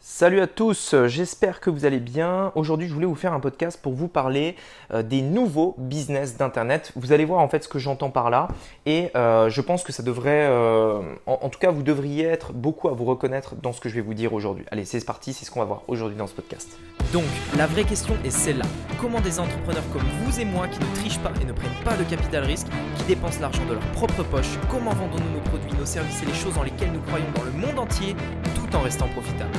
Salut à tous, j'espère que vous allez bien. Aujourd'hui, je voulais vous faire un podcast pour vous parler euh, des nouveaux business d'Internet. Vous allez voir en fait ce que j'entends par là et euh, je pense que ça devrait, euh, en, tout cas, vous devriez être beaucoup à vous reconnaître dans ce que je vais vous dire aujourd'hui. Allez, c'est parti, c'est ce qu'on va voir aujourd'hui dans ce podcast. Donc, la vraie question est celle-là. Comment des entrepreneurs comme vous et moi qui ne trichent pas et ne prennent pas de capital risque, qui dépensent l'argent de leur propre poche, comment vendons-nous nos produits, nos services et les choses dans lesquelles nous croyons dans le monde entier tout en restant profitables?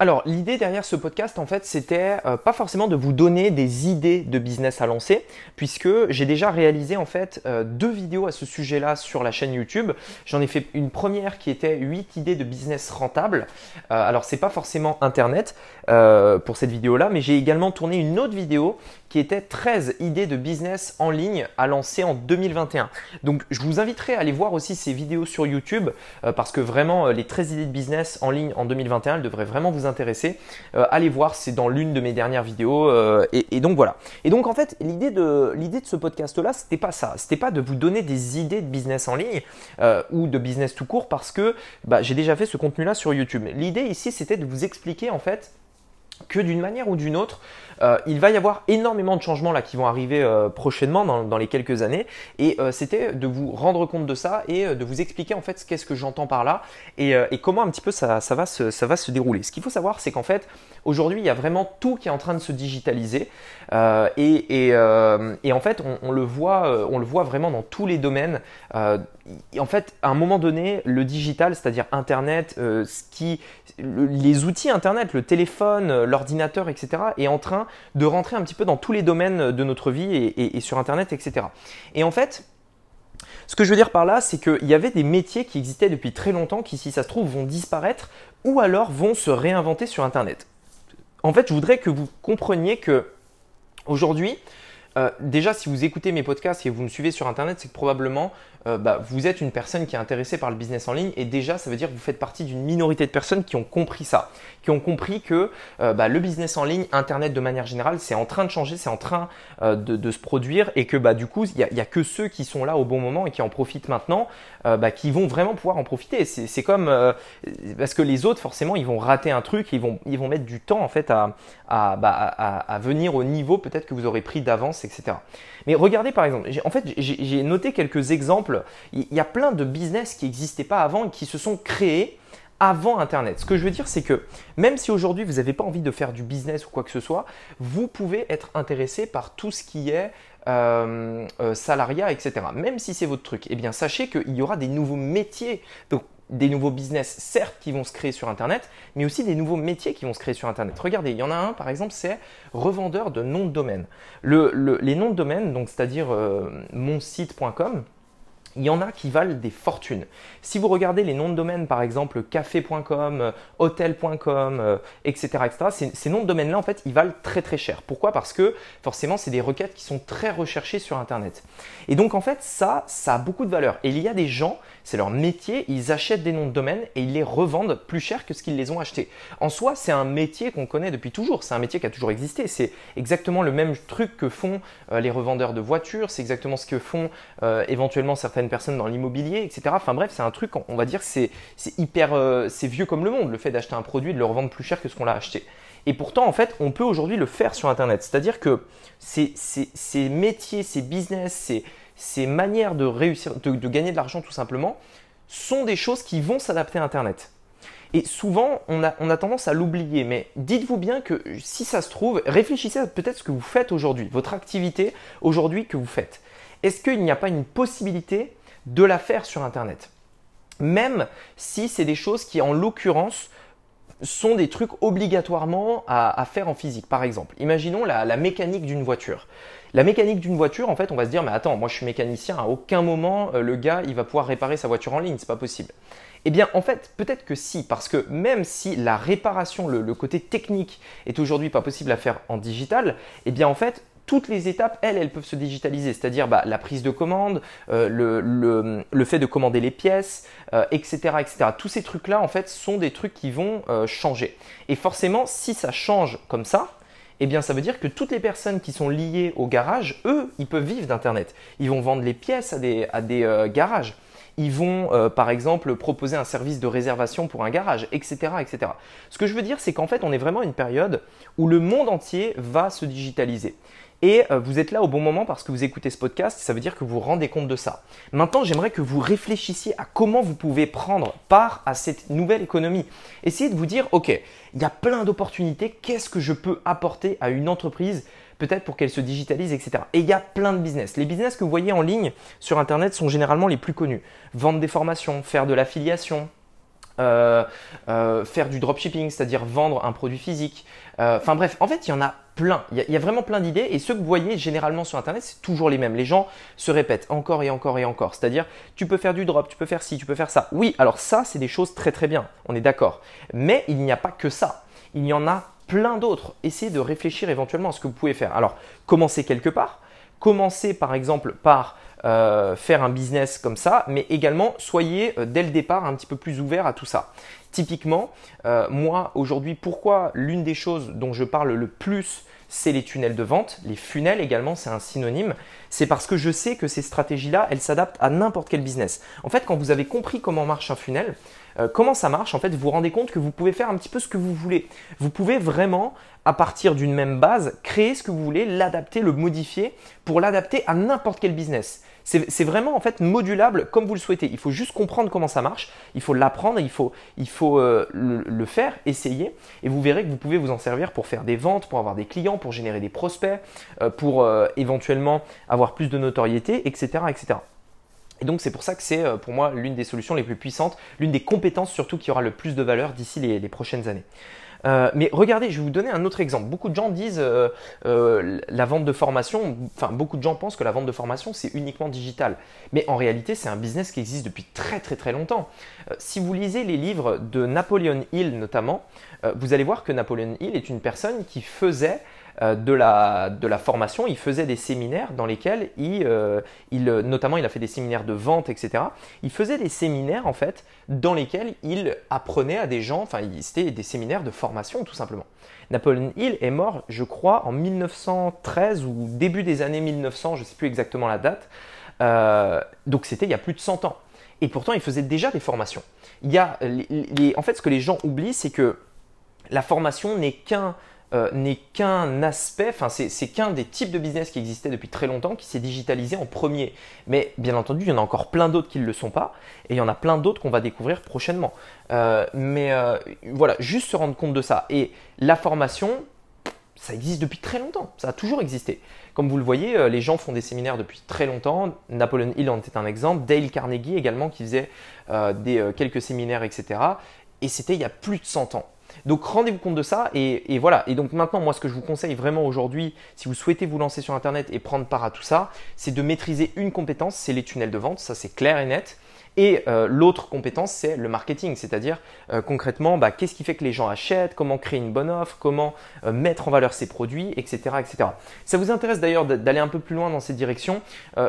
Alors, l'idée derrière ce podcast, en fait, c'était euh, pas forcément de vous donner des idées de business à lancer, puisque j'ai déjà réalisé en fait euh, deux vidéos à ce sujet-là sur la chaîne YouTube. J'en ai fait une première qui était 8 idées de business rentables. Euh, alors, c'est pas forcément Internet pour cette vidéo-là, mais j'ai également tourné une autre vidéo qui était 13 idées de business en ligne à lancer en 2021. Donc, je vous inviterai à aller voir aussi ces vidéos sur YouTube, parce que vraiment, les 13 idées de business en ligne en 2021, elles devraient vraiment vous intéressé, euh, allez voir, c'est dans l'une de mes dernières vidéos. Euh, et, donc voilà. Et donc en fait, l'idée de, l'idée de ce podcast-là, c'était pas ça. C'était pas de vous donner des idées de business en ligne euh, ou de business tout court parce que bah, j'ai déjà fait ce contenu-là sur YouTube. L'idée ici, c'était de vous expliquer en fait que d'une manière ou d'une autre, euh, il va y avoir énormément de changements qui vont arriver euh, prochainement dans, les quelques années. Et euh, c'était de vous rendre compte de ça et de vous expliquer en fait qu'est-ce que j'entends par là et, comment un petit peu ça, va, se, dérouler. Ce qu'il faut savoir, c'est qu'en fait, aujourd'hui, il y a vraiment tout qui est en train de se digitaliser. Et, en fait, on, le voit, vraiment dans tous les domaines. en fait, à un moment donné, le digital, c'est-à-dire Internet, ce les outils Internet, le téléphone, l'ordinateur, etc., est en train de rentrer un petit peu dans tous les domaines de notre vie et, sur Internet, etc. Et en fait, ce que je veux dire par là, c'est qu'il y avait des métiers qui existaient depuis très longtemps qui, si ça se trouve, vont disparaître ou alors vont se réinventer sur Internet. En fait, je voudrais que vous compreniez que aujourd'hui, euh, déjà, si vous écoutez mes podcasts et vous me suivez sur Internet, c'est que probablement euh, bah, vous êtes une personne qui est intéressée par le business en ligne et déjà ça veut dire que vous faites partie d'une minorité de personnes qui ont compris ça, qui ont compris que euh, bah, le business en ligne, Internet de manière générale, c'est en train de changer, c'est en train euh, de, se produire et que bah, du coup il n'y a, que ceux qui sont là au bon moment et qui en profitent maintenant qui vont vraiment pouvoir en profiter. C'est comme parce que les autres forcément ils vont rater un truc, ils vont, ils vont mettre du temps en fait à, à, à venir au niveau peut-être que vous aurez pris d'avance, etc. Mais regardez par exemple, en fait j'ai noté quelques exemples. Il y a plein de business qui n'existaient pas avant et qui se sont créés avant Internet. Ce que je veux dire, c'est que même si aujourd'hui vous n'avez pas envie de faire du business ou quoi que ce soit, vous pouvez être intéressé par tout ce qui est euh, euh, salariat, etc. Même si c'est votre truc, eh bien sachez qu'il y aura des nouveaux métiers. Donc des nouveaux business, certes, qui vont se créer sur Internet, mais aussi des nouveaux métiers qui vont se créer sur Internet. Regardez, il y en a un, par exemple, c'est revendeur de noms de domaine. les noms de domaine, donc c'est-à-dire euh, monsite.com, il y en a qui valent des fortunes. Si vous regardez les noms de domaine, par exemple café.com, euh, hôtel.com, etc., euh, etc., ces, noms de domaine-là, en fait, ils valent très très cher. Pourquoi? Parce que forcément, c'est des requêtes qui sont très recherchées sur Internet. Et donc, en fait, ça, ça a beaucoup de valeur. Et il y a des gens, c'est leur métier, ils achètent des noms de domaine et ils les revendent plus cher que ce qu'ils les ont achetés. En soi, c'est un métier qu'on connaît depuis toujours. C'est un métier qui a toujours existé. C'est exactement le même truc que font euh, les revendeurs de voitures. C'est exactement ce que font éventuellement certaines personnes dans l'immobilier, etc. Enfin bref, c'est un truc, on va dire, c'est hyper, euh, c'est vieux comme le monde, le fait d'acheter un produit de le revendre plus cher que ce qu'on l'a acheté. Et pourtant, en fait, on peut aujourd'hui le faire sur Internet. C'est-à-dire que ces, métiers, ces business, ces, manières de réussir, de, gagner de l'argent tout simplement, sont des choses qui vont s'adapter à Internet. Et souvent, on a, tendance à l'oublier. Mais dites-vous bien que si ça se trouve, réfléchissez à peut-être ce que vous faites aujourd'hui, votre activité aujourd'hui que vous faites. Est-ce qu'il n'y a pas une possibilité de la faire sur Internet. Même si c'est des choses qui, en l'occurrence, sont des trucs obligatoirement à, faire en physique. Par exemple, imaginons la, mécanique d'une voiture. La mécanique d'une voiture, en fait, on va se dire, mais attends, moi je suis mécanicien, à aucun moment euh, le gars il va pouvoir réparer sa voiture en ligne, c'est pas possible. Eh bien, en fait, peut-être que si, parce que même si la réparation, le, le côté technique est aujourd'hui pas possible à faire en digital, eh bien, en fait, toutes les étapes, elles, elles peuvent se digitaliser, c'est-à-dire bah, la prise de commande, euh, le, fait de commander les pièces, etc., euh, etc. Tous ces trucs-là, en fait, sont des trucs qui vont euh, changer. Et forcément, si ça change comme ça, eh bien ça veut dire que toutes les personnes qui sont liées au garage, eux, ils peuvent vivre d'Internet. Ils vont vendre les pièces à des, garages. Ils vont, euh, par exemple, proposer un service de réservation pour un garage, etc. etc. Ce que je veux dire, c'est qu'en fait, on est vraiment à une période où le monde entier va se digitaliser. Et euh, vous êtes là au bon moment parce que vous écoutez ce podcast, ça veut dire que vous vous rendez compte de ça. Maintenant, j'aimerais que vous réfléchissiez à comment vous pouvez prendre part à cette nouvelle économie. Essayez de vous dire, ok, il y a plein d'opportunités, qu'est-ce que je peux apporter à une entreprise peut-être pour qu'elle se digitalise, etc. Et il y a plein de business. Les business que vous voyez en ligne sur Internet sont généralement les plus connus. Vendre des formations, faire de l'affiliation, euh, euh, faire du dropshipping, c'est-à-dire vendre un produit physique. Euh, enfin bref, en fait, il y en a plein. Il y, a, vraiment plein d'idées et ceux que vous voyez généralement sur Internet, c'est toujours les mêmes. Les gens se répètent encore et encore et encore. C'est-à-dire, tu peux faire du drop, tu peux faire ci, tu peux faire ça. Oui, alors ça, c'est des choses très très bien. On est d'accord. Mais il n'y a pas que ça. Il y en a plein d'autres. Essayez de réfléchir éventuellement à ce que vous pouvez faire. Alors, commencez quelque part. Commencez par exemple par euh, faire un business comme ça, mais également soyez euh, dès le départ un petit peu plus ouvert à tout ça. Typiquement, euh, moi aujourd'hui, pourquoi l'une des choses dont je parle le plus, c'est les tunnels de vente, les funnels également, c'est un synonyme, c'est parce que je sais que ces stratégies-là, elles s'adaptent à n'importe quel business. En fait, quand vous avez compris comment marche un funnel, comment ça marche, en fait, vous vous rendez compte que vous pouvez faire un petit peu ce que vous voulez. Vous pouvez vraiment, à partir d'une même base, créer ce que vous voulez, l'adapter, le modifier pour l'adapter à n'importe quel business. C'est vraiment en fait modulable comme vous le souhaitez. Il faut juste comprendre comment ça marche, il faut l'apprendre, il faut, il faut euh, le, faire, essayer, et vous verrez que vous pouvez vous en servir pour faire des ventes, pour avoir des clients, pour générer des prospects, euh, pour euh, éventuellement avoir plus de notoriété, etc. etc. Et donc c'est pour ça que c'est pour moi l'une des solutions les plus puissantes, l'une des compétences surtout qui aura le plus de valeur d'ici les prochaines années. Euh, mais regardez, je vais vous donner un autre exemple. Beaucoup de gens disent euh, euh, la vente de formation, enfin beaucoup de gens pensent que la vente de formation c'est uniquement digital. Mais en réalité c'est un business qui existe depuis très très très longtemps. si vous lisez les livres de Napoleon Hill notamment, vous allez voir que Napoleon Hill est une personne qui faisait de, la, de la formation, il faisait des séminaires dans lesquels il, euh, il, notamment il a fait des séminaires de vente, etc. Il faisait des séminaires en fait dans lesquels il apprenait à des gens, enfin c'était des séminaires de formation tout simplement. Napoleon Hill est mort, je crois, en 1913 ou début des années 1900, je ne sais plus exactement la date. Euh, donc c'était il y a plus de 100 ans. Et pourtant, il faisait déjà des formations. Il y a en fait, ce que les gens oublient, c'est que la formation n'est qu'un euh, n'est qu'un aspect, enfin c'est qu'un des types de business qui existait depuis très longtemps, qui s'est digitalisé en premier. Mais bien entendu, il y en a encore plein d'autres qui ne le sont pas, et il y en a plein d'autres qu'on va découvrir prochainement. Euh, mais euh, voilà, juste se rendre compte de ça. Et la formation, ça existe depuis très longtemps, ça a toujours existé. Comme vous le voyez, les gens font des séminaires depuis très longtemps. Napoleon Hill en était un exemple. Dale Carnegie également qui faisait des, quelques séminaires, etc. Et c'était il y a plus de 100 ans. Donc rendez-vous compte de ça et, voilà. Et donc maintenant, moi, ce que je vous conseille vraiment aujourd'hui, si vous souhaitez vous lancer sur Internet et prendre part à tout ça, c'est de maîtriser une compétence, c'est les tunnels de vente. Ça, c'est clair et net. Et euh, l'autre compétence, c'est le marketing, c'est-à-dire euh, concrètement, bah, qu'est-ce qui fait que les gens achètent, comment créer une bonne offre, comment euh, mettre en valeur ses produits, etc., etc. Ça vous intéresse d'ailleurs d'aller un peu plus loin dans cette direction,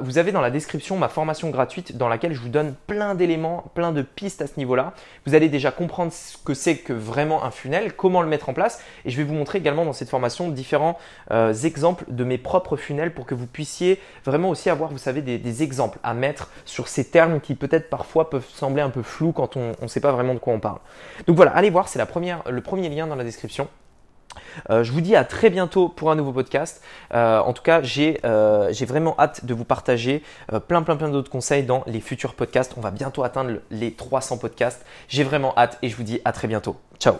vous avez dans la description ma formation gratuite dans laquelle je vous donne plein d'éléments, plein de pistes à ce niveau-là. Vous allez déjà comprendre ce que c'est que vraiment un funnel, comment le mettre en place, et je vais vous montrer également dans cette formation différents exemples de mes propres funnels pour que vous puissiez vraiment aussi avoir, vous savez, des, des exemples à mettre sur ces termes qui peut-être parfois peuvent sembler un peu flous quand on ne sait pas vraiment de quoi on parle. Donc voilà, allez voir, c'est le premier lien dans la description. Euh, je vous dis à très bientôt pour un nouveau podcast. Euh, en tout cas, euh, j'ai vraiment hâte de vous partager plein plein plein d'autres conseils dans les futurs podcasts. On va bientôt atteindre les 300 podcasts. J'ai vraiment hâte et je vous dis à très bientôt. Ciao